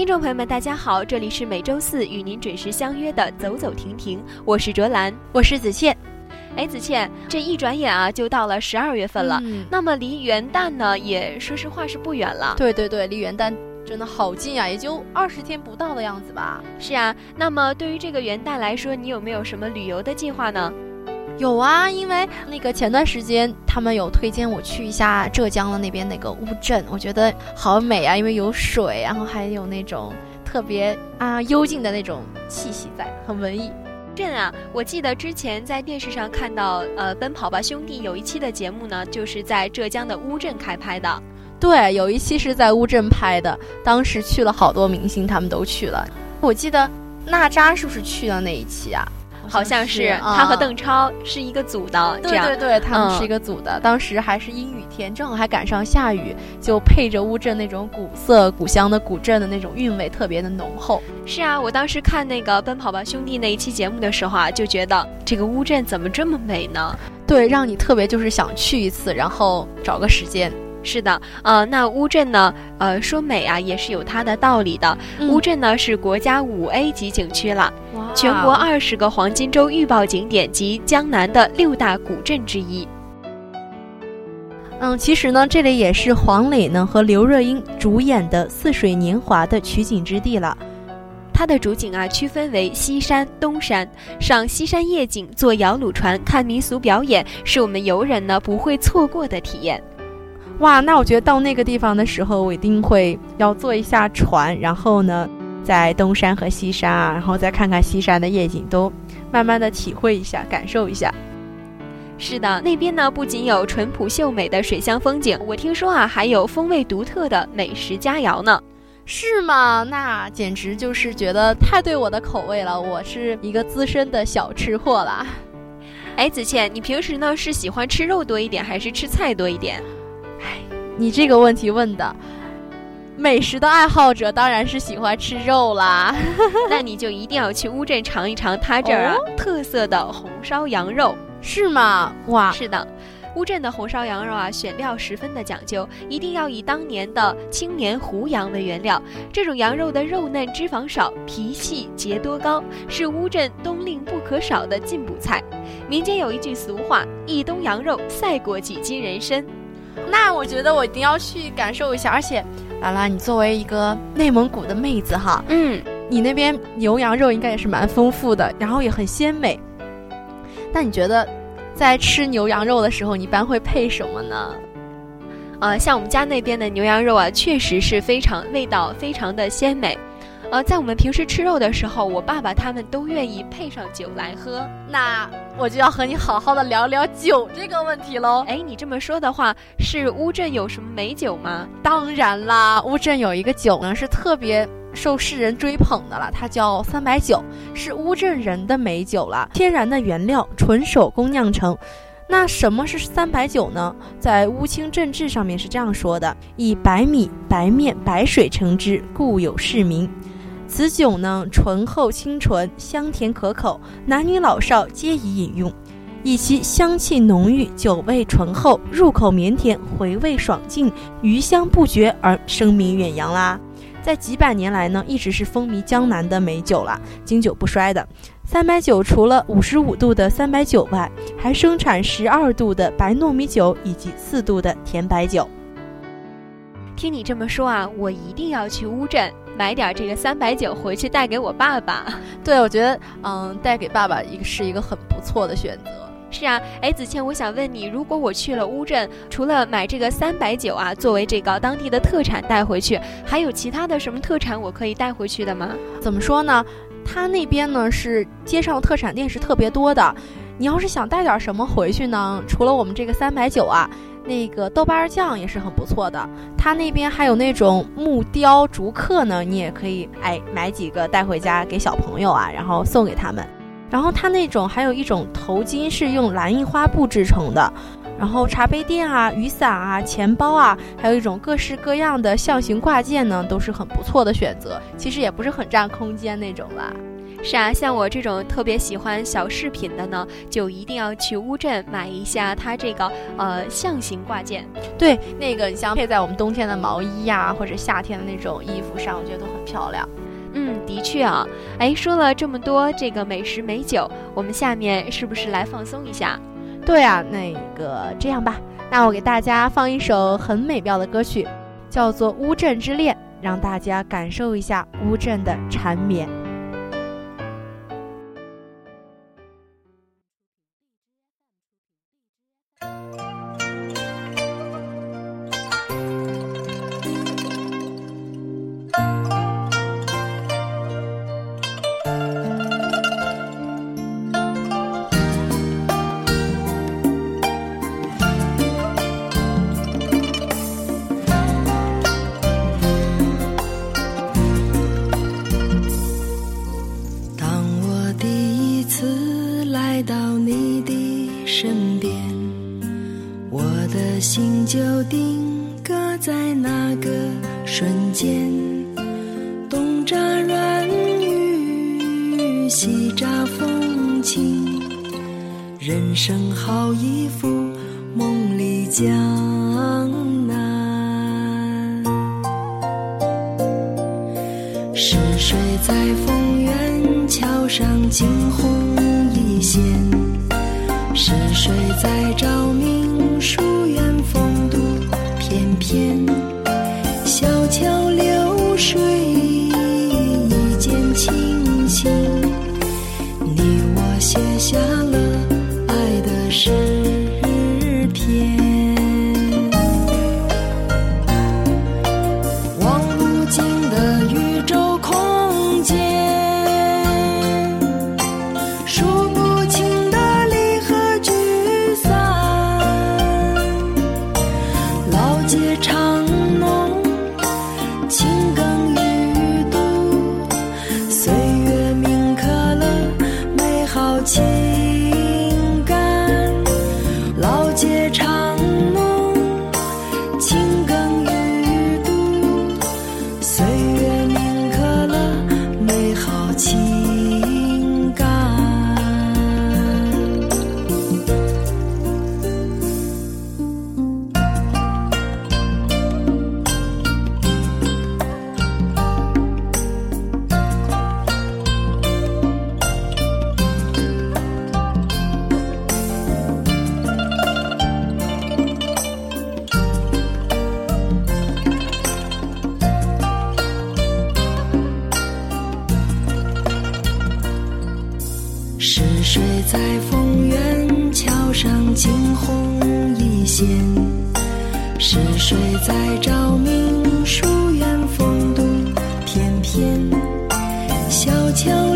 听众朋友们，大家好，这里是每周四与您准时相约的《走走停停》，我是卓兰，我是子倩。哎，子倩，这一转眼啊，就到了十二月份了。嗯，那么离元旦呢，也说实话是不远了。对对对，离元旦真的好近啊，也就二十天不到的样子吧。是啊，那么对于这个元旦来说，你有没有什么旅游的计划呢？有啊，因为那个前段时间他们有推荐我去一下浙江的那边那个乌镇，我觉得好美啊，因为有水，然后还有那种特别啊幽静的那种气息在，很文艺。镇啊，我记得之前在电视上看到，呃，《奔跑吧兄弟》有一期的节目呢，就是在浙江的乌镇开拍的。对，有一期是在乌镇拍的，当时去了好多明星，他们都去了。我记得娜扎是不是去了那一期啊？好像是他和邓超是一个组的，对对对，他们是一个组的。当时还是阴雨天，正好还赶上下雨，就配着乌镇那种古色古香的古镇的那种韵味，特别的浓厚。是啊，我当时看那个《奔跑吧兄弟》那一期节目的时候啊，就觉得这个乌镇怎么这么美呢？对，让你特别就是想去一次，然后找个时间。是的，呃，那乌镇呢，呃，说美啊，也是有它的道理的。乌镇呢是国家五 A 级景区了，全国二十个黄金周预报景点及江南的六大古镇之一。嗯，其实呢，这里也是黄磊呢和刘若英主演的《似水年华》的取景之地了。它的主景啊，区分为西山、东山。上西山夜景，坐摇橹船，看民俗表演，是我们游人呢不会错过的体验。哇，那我觉得到那个地方的时候，我一定会要坐一下船，然后呢，在东山和西山啊，然后再看看西山的夜景，都慢慢的体会一下，感受一下。是的，那边呢不仅有淳朴秀美的水乡风景，我听说啊，还有风味独特的美食佳肴呢。是吗？那简直就是觉得太对我的口味了。我是一个资深的小吃货啦。哎，子倩，你平时呢是喜欢吃肉多一点，还是吃菜多一点？哎，你这个问题问的，美食的爱好者当然是喜欢吃肉啦。那你就一定要去乌镇尝一尝他这儿啊特色的红烧羊肉，是吗？哇，是的，乌镇的红烧羊肉啊，选料十分的讲究，一定要以当年的青年胡羊为原料。这种羊肉的肉嫩、脂肪少、皮细节多高，是乌镇冬令不可少的进补菜。民间有一句俗话：“一冬羊肉赛过几斤人参。”那我觉得我一定要去感受一下，而且，兰兰，你作为一个内蒙古的妹子哈，嗯，你那边牛羊肉应该也是蛮丰富的，然后也很鲜美。那你觉得，在吃牛羊肉的时候，你一般会配什么呢？呃，像我们家那边的牛羊肉啊，确实是非常味道非常的鲜美。呃，在我们平时吃肉的时候，我爸爸他们都愿意配上酒来喝。那我就要和你好好的聊聊酒这个问题喽。哎，你这么说的话，是乌镇有什么美酒吗？当然啦，乌镇有一个酒呢，是特别受世人追捧的了，它叫三白酒，是乌镇人的美酒了，天然的原料，纯手工酿成。那什么是三白酒呢？在乌青镇志上面是这样说的：以白米、白面、白水成之，故有市名。此酒呢，醇厚清纯，香甜可口，男女老少皆宜饮用。以其香气浓郁，酒味醇厚，入口绵甜，回味爽劲，余香不绝而声名远扬啦。在几百年来呢，一直是风靡江南的美酒啦，经久不衰的。三白酒除了五十五度的三白酒外，还生产十二度的白糯米酒以及四度的甜白酒。听你这么说啊，我一定要去乌镇。买点这个三白酒回去带给我爸爸。对，我觉得嗯，带给爸爸一个是一个很不错的选择。是啊，哎，子倩，我想问你，如果我去了乌镇，除了买这个三白酒啊，作为这个当地的特产带回去，还有其他的什么特产我可以带回去的吗？怎么说呢？他那边呢是街上特产店是特别多的，你要是想带点什么回去呢？除了我们这个三白酒啊，那个豆瓣酱也是很不错的。它那边还有那种木雕竹刻呢，你也可以哎买几个带回家给小朋友啊，然后送给他们。然后它那种还有一种头巾是用蓝印花布制成的，然后茶杯垫啊、雨伞啊、钱包啊，还有一种各式各样的象形挂件呢，都是很不错的选择。其实也不是很占空间那种啦。是啊，像我这种特别喜欢小饰品的呢，就一定要去乌镇买一下它这个呃象形挂件。对，那个你像配在我们冬天的毛衣呀，或者夏天的那种衣服上，我觉得都很漂亮。嗯，的确啊，哎，说了这么多这个美食美酒，我们下面是不是来放松一下？对啊，那个这样吧，那我给大家放一首很美妙的歌曲，叫做《乌镇之恋》，让大家感受一下乌镇的缠绵。人生好一幅梦里江南，是谁在凤园桥上惊鸿一现？是谁在昭明书院风度翩翩？小桥流水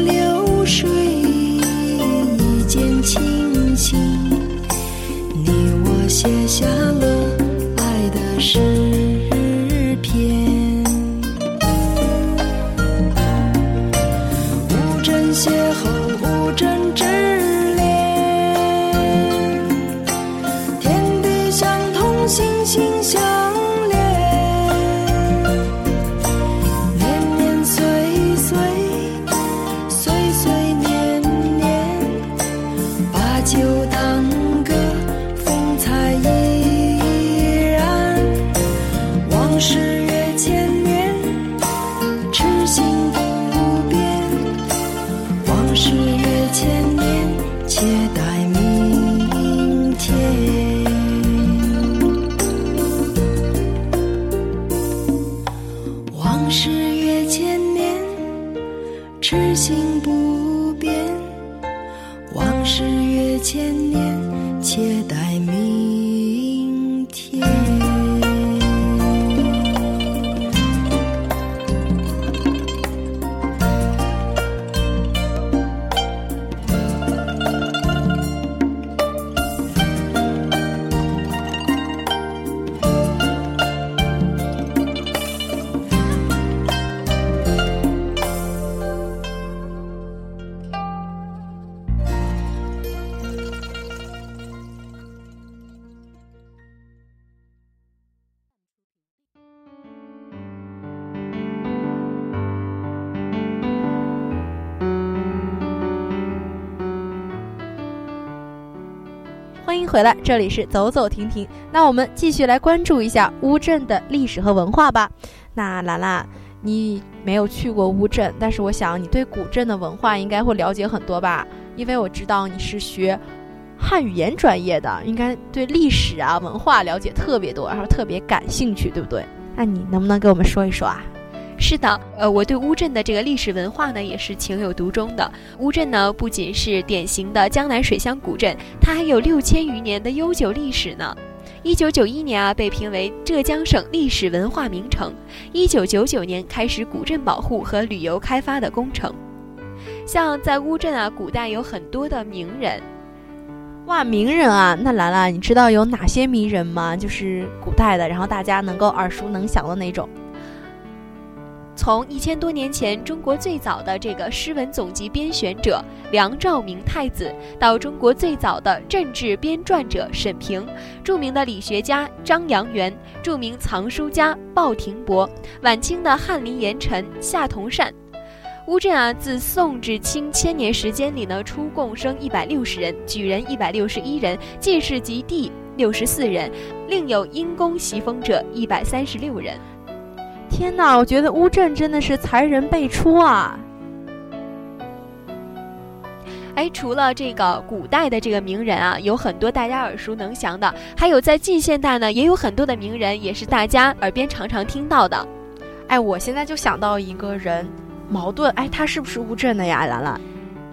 流水一见倾心你我写下了是回来，这里是走走停停。那我们继续来关注一下乌镇的历史和文化吧。那兰兰，你没有去过乌镇，但是我想你对古镇的文化应该会了解很多吧？因为我知道你是学汉语言专业的，应该对历史啊文化了解特别多，然后特别感兴趣，对不对？那你能不能给我们说一说啊？是的，呃，我对乌镇的这个历史文化呢也是情有独钟的。乌镇呢不仅是典型的江南水乡古镇，它还有六千余年的悠久历史呢。一九九一年啊被评为浙江省历史文化名城。一九九九年开始古镇保护和旅游开发的工程。像在乌镇啊，古代有很多的名人。哇，名人啊，那兰兰，你知道有哪些名人吗？就是古代的，然后大家能够耳熟能详的那种。从一千多年前中国最早的这个诗文总集编选者梁兆明太子，到中国最早的政治编撰者沈平，著名的理学家张扬元，著名藏书家鲍廷伯，晚清的翰林言臣夏同善。乌镇啊，自宋至清千年时间里呢，出贡生一百六十人，举人一百六十一人，进士及第六十四人，另有因公袭封者一百三十六人。天哪，我觉得乌镇真的是才人辈出啊！哎，除了这个古代的这个名人啊，有很多大家耳熟能详的，还有在近现代呢，也有很多的名人，也是大家耳边常常听到的。哎，我现在就想到一个人，矛盾。哎，他是不是乌镇的呀，兰兰？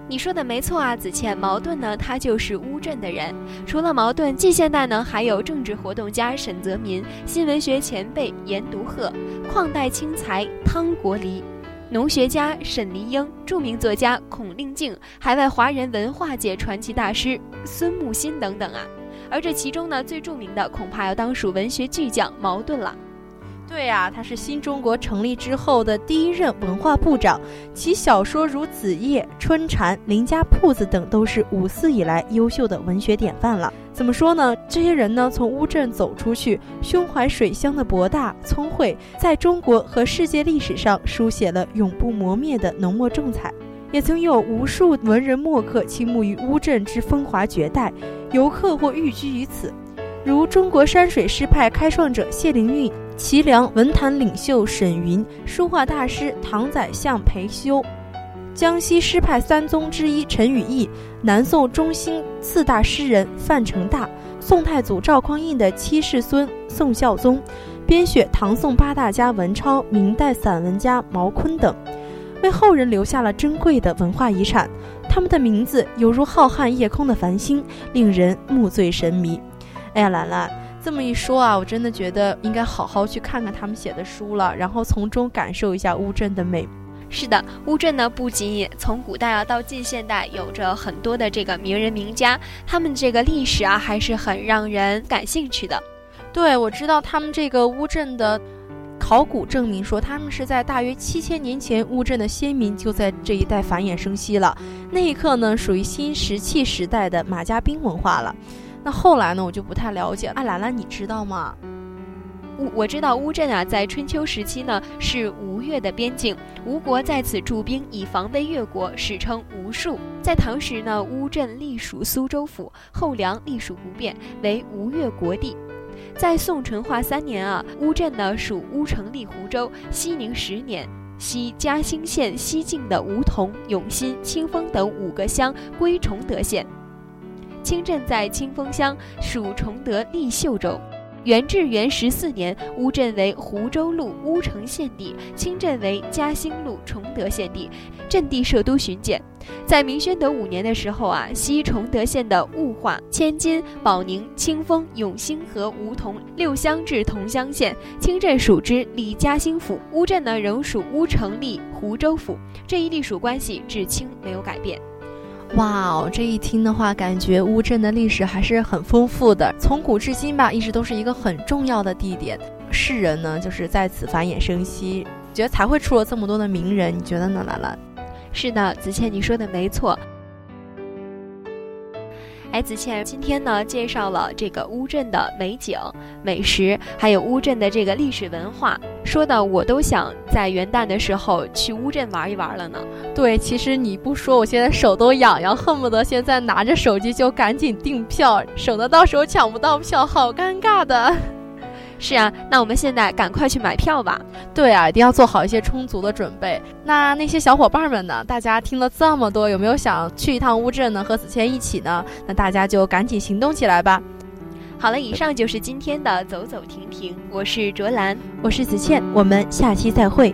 你说的没错啊，子倩，茅盾呢，他就是乌镇的人。除了茅盾，近现代呢还有政治活动家沈泽民、新文学前辈严独鹤、矿代青才汤国离、农学家沈黎英、著名作家孔令敬、海外华人文化界传奇大师孙木心等等啊。而这其中呢，最著名的恐怕要当属文学巨匠茅盾了。对呀，他是新中国成立之后的第一任文化部长，其小说如《子夜》《春蝉》《林家铺子》等都是五四以来优秀的文学典范了。怎么说呢？这些人呢，从乌镇走出去，胸怀水乡的博大聪慧，在中国和世界历史上书写了永不磨灭的浓墨重彩。也曾有无数文人墨客倾慕于乌镇之风华绝代，游客或寓居于此，如中国山水诗派开创者谢灵运。齐梁文坛领袖沈云，书画大师唐宰相裴修，江西诗派三宗之一陈与义，南宋中兴四大诗人范成大，宋太祖赵匡胤的七世孙宋孝宗，编选唐宋八大家文超，明代散文家毛坤等，为后人留下了珍贵的文化遗产。他们的名字犹如浩瀚夜空的繁星，令人目醉神迷。哎呀，兰兰。这么一说啊，我真的觉得应该好好去看看他们写的书了，然后从中感受一下乌镇的美。是的，乌镇呢不仅从古代啊到近现代有着很多的这个名人名家，他们这个历史啊还是很让人感兴趣的。对，我知道他们这个乌镇的考古证明说，他们是在大约七千年前，乌镇的先民就在这一带繁衍生息了。那一刻呢，属于新石器时代的马家浜文化了。那后来呢？我就不太了解。艾兰兰，你知道吗？乌我知道乌镇啊，在春秋时期呢是吴越的边境，吴国在此驻兵以防备越国，史称吴戍。在唐时呢，乌镇隶属苏州府，后梁隶属不变，为吴越国地。在宋淳化三年啊，乌镇呢属乌城隶湖州。熙宁十年，西嘉兴县西境的梧桐、永新、清风等五个乡归崇德县。清镇在清风乡，属崇德立秀州。元至元十四年，乌镇为湖州路乌城县地，清镇为嘉兴路崇德县地，镇地设都巡检。在明宣德五年的时候啊，西崇德县的雾化、千金、保宁、清丰、永兴和梧桐六乡至桐乡县，清镇属之，李嘉兴府。乌镇呢仍属乌城隶湖州府，这一隶属关系至清没有改变。哇哦，这一听的话，感觉乌镇的历史还是很丰富的，从古至今吧，一直都是一个很重要的地点。世人呢，就是在此繁衍生息，觉得才会出了这么多的名人。你觉得呢，兰兰？是的，子倩，你说的没错。哎，子倩，今天呢介绍了这个乌镇的美景、美食，还有乌镇的这个历史文化，说的我都想在元旦的时候去乌镇玩一玩了呢。对，其实你不说，我现在手都痒痒，恨不得现在拿着手机就赶紧订票，省得到时候抢不到票，好尴尬的。是啊，那我们现在赶快去买票吧。对啊，一定要做好一些充足的准备。那那些小伙伴们呢？大家听了这么多，有没有想去一趟乌镇呢？和子谦一起呢？那大家就赶紧行动起来吧。好了，以上就是今天的走走停停。我是卓兰，我是子倩，我们下期再会。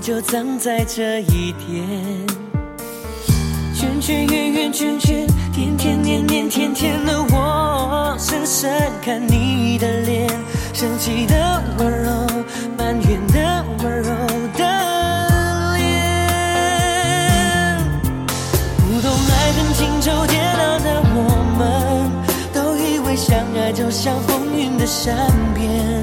就葬在这一天。圈圈圆圆圈圈。天天年年天天的我，深深看你的脸，生气的温柔，埋怨的温柔的脸。不懂爱恨情愁煎熬的我们，都以为相爱就像风云的善变，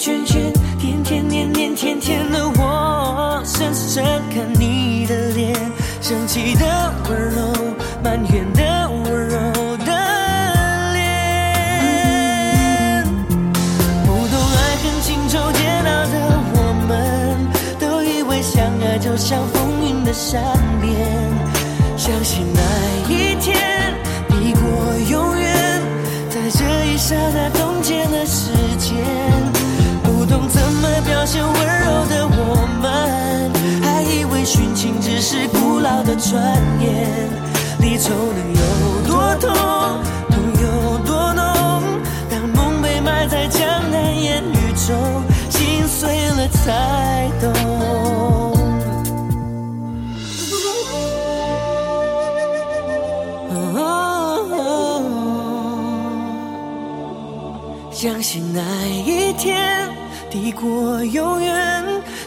圈圈，天天年年天天的我，深深看你的脸，生气的温柔，埋怨的温柔的脸。不懂爱恨情仇煎熬的我们，都以为相爱就像风云的善变，相信那一天抵过永远，在这一刹那古老的传言。离愁能有多痛，痛有多浓？当梦被埋在江南烟雨中，心碎了才懂。相信那一天。抵过永远，